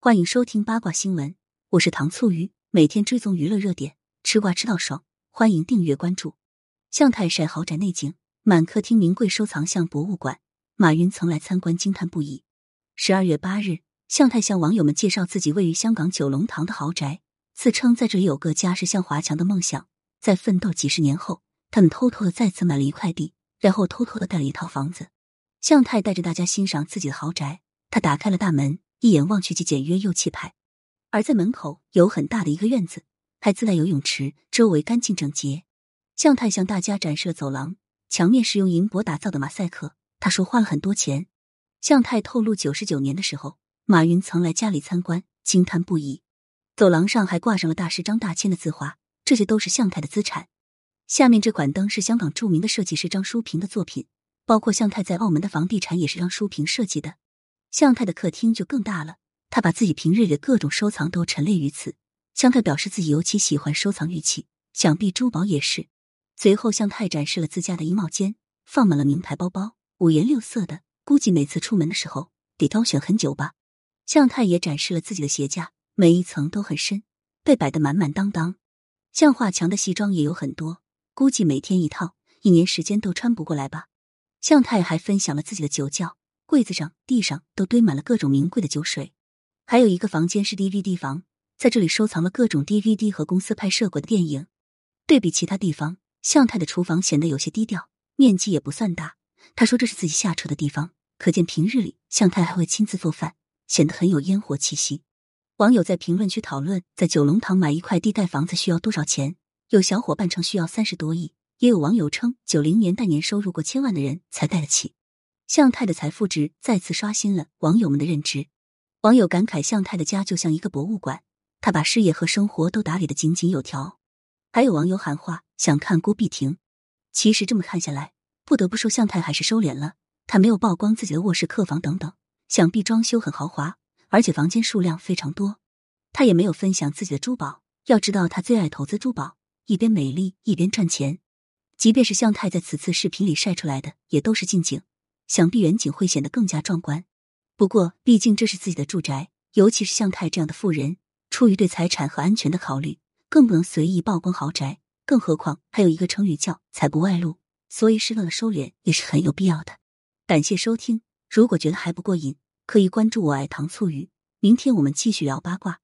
欢迎收听八卦新闻，我是糖醋鱼，每天追踪娱乐热点，吃瓜吃到爽，欢迎订阅关注。向太晒豪宅内景，满客厅名贵收藏像博物馆，马云曾来参观惊叹不已。十二月八日，向太向网友们介绍自己位于香港九龙塘的豪宅，自称在这里有个家是向华强的梦想，在奋斗几十年后，他们偷偷的再次买了一块地，然后偷偷的盖了一套房子。向太带着大家欣赏自己的豪宅，他打开了大门。一眼望去，既简约又气派。而在门口有很大的一个院子，还自带游泳池，周围干净整洁。向太向大家展示了走廊，墙面是用银箔打造的马赛克。他说花了很多钱。向太透露，九十九年的时候，马云曾来家里参观，惊叹不已。走廊上还挂上了大师张大千的字画，这些都是向太的资产。下面这款灯是香港著名的设计师张淑平的作品，包括向太在澳门的房地产也是张淑平设计的。向太的客厅就更大了，他把自己平日里的各种收藏都陈列于此。向太表示自己尤其喜欢收藏玉器，想必珠宝也是。随后，向太展示了自家的衣帽间，放满了名牌包包，五颜六色的，估计每次出门的时候得挑选很久吧。向太也展示了自己的鞋架，每一层都很深，被摆得满满当当。向华强的西装也有很多，估计每天一套，一年时间都穿不过来吧。向太还分享了自己的酒窖。柜子上、地上都堆满了各种名贵的酒水，还有一个房间是 DVD 房，在这里收藏了各种 DVD 和公司拍摄过的电影。对比其他地方，向太的厨房显得有些低调，面积也不算大。他说这是自己下厨的地方，可见平日里向太还会亲自做饭，显得很有烟火气息。网友在评论区讨论，在九龙塘买一块地盖房子需要多少钱？有小伙伴称需要三十多亿，也有网友称九零年代年收入过千万的人才盖得起。向太的财富值再次刷新了网友们的认知。网友感慨，向太的家就像一个博物馆，他把事业和生活都打理的井井有条。还有网友喊话，想看郭碧婷。其实这么看下来，不得不说向太还是收敛了。他没有曝光自己的卧室、客房等等，想必装修很豪华，而且房间数量非常多。他也没有分享自己的珠宝。要知道，他最爱投资珠宝，一边美丽一边赚钱。即便是向太在此次视频里晒出来的，也都是近景。想必远景会显得更加壮观。不过，毕竟这是自己的住宅，尤其是向太这样的富人，出于对财产和安全的考虑，更不能随意曝光豪宅。更何况还有一个成语叫“财不外露”，所以适当的收敛也是很有必要的。感谢收听，如果觉得还不过瘾，可以关注我爱糖醋鱼。明天我们继续聊八卦。